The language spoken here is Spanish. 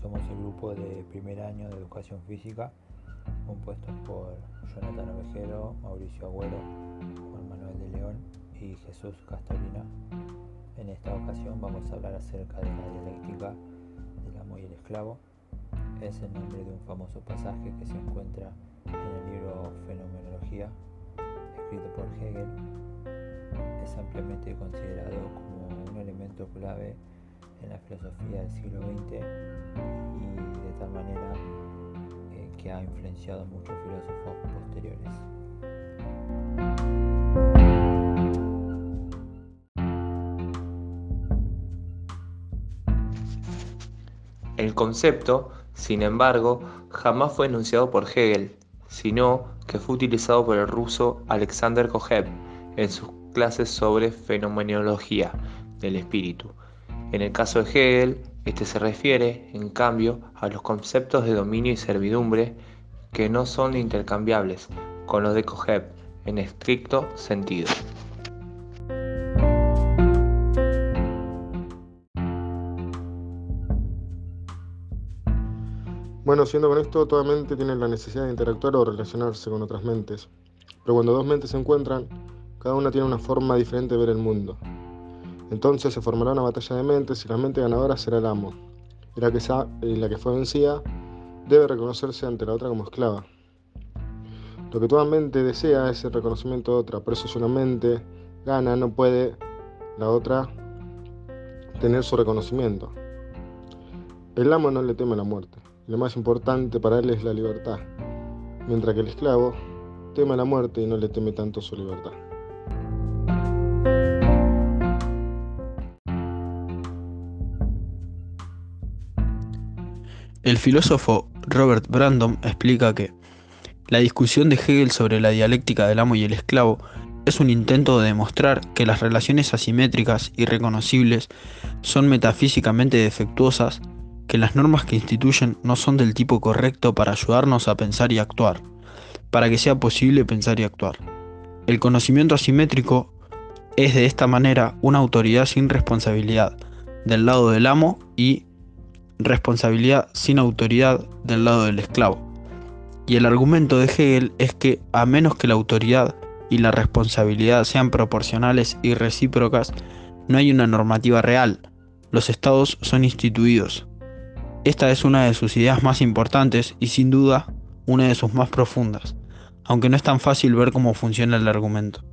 Somos el grupo de primer año de educación física, compuesto por Jonathan Ovejero, Mauricio Agüero, Juan Manuel de León y Jesús Castorina. En esta ocasión vamos a hablar acerca de la dialéctica del amo y el esclavo. Es el nombre de un famoso pasaje que se encuentra en el libro Fenomenología, escrito por Hegel. Es ampliamente considerado como un elemento clave en la filosofía del siglo XX y de tal manera eh, que ha influenciado a muchos filósofos posteriores. El concepto, sin embargo, jamás fue enunciado por Hegel, sino que fue utilizado por el ruso Alexander Kojev en sus clases sobre fenomenología del espíritu. En el caso de Hegel, este se refiere, en cambio, a los conceptos de dominio y servidumbre que no son intercambiables con los de Kojev en estricto sentido. Bueno, siendo con esto, toda mente tiene la necesidad de interactuar o relacionarse con otras mentes. Pero cuando dos mentes se encuentran, cada una tiene una forma diferente de ver el mundo. Entonces se formará una batalla de mentes y la mente ganadora será el amo. Y la que, la que fue vencida debe reconocerse ante la otra como esclava. Lo que toda mente desea es el reconocimiento de otra, por eso si una mente gana, no puede la otra tener su reconocimiento. El amo no le teme la muerte, lo más importante para él es la libertad, mientras que el esclavo teme la muerte y no le teme tanto su libertad. El filósofo Robert Brandom explica que la discusión de Hegel sobre la dialéctica del amo y el esclavo es un intento de demostrar que las relaciones asimétricas y reconocibles son metafísicamente defectuosas, que las normas que instituyen no son del tipo correcto para ayudarnos a pensar y actuar, para que sea posible pensar y actuar. El conocimiento asimétrico es de esta manera una autoridad sin responsabilidad del lado del amo y responsabilidad sin autoridad del lado del esclavo. Y el argumento de Hegel es que a menos que la autoridad y la responsabilidad sean proporcionales y recíprocas, no hay una normativa real. Los estados son instituidos. Esta es una de sus ideas más importantes y sin duda una de sus más profundas, aunque no es tan fácil ver cómo funciona el argumento.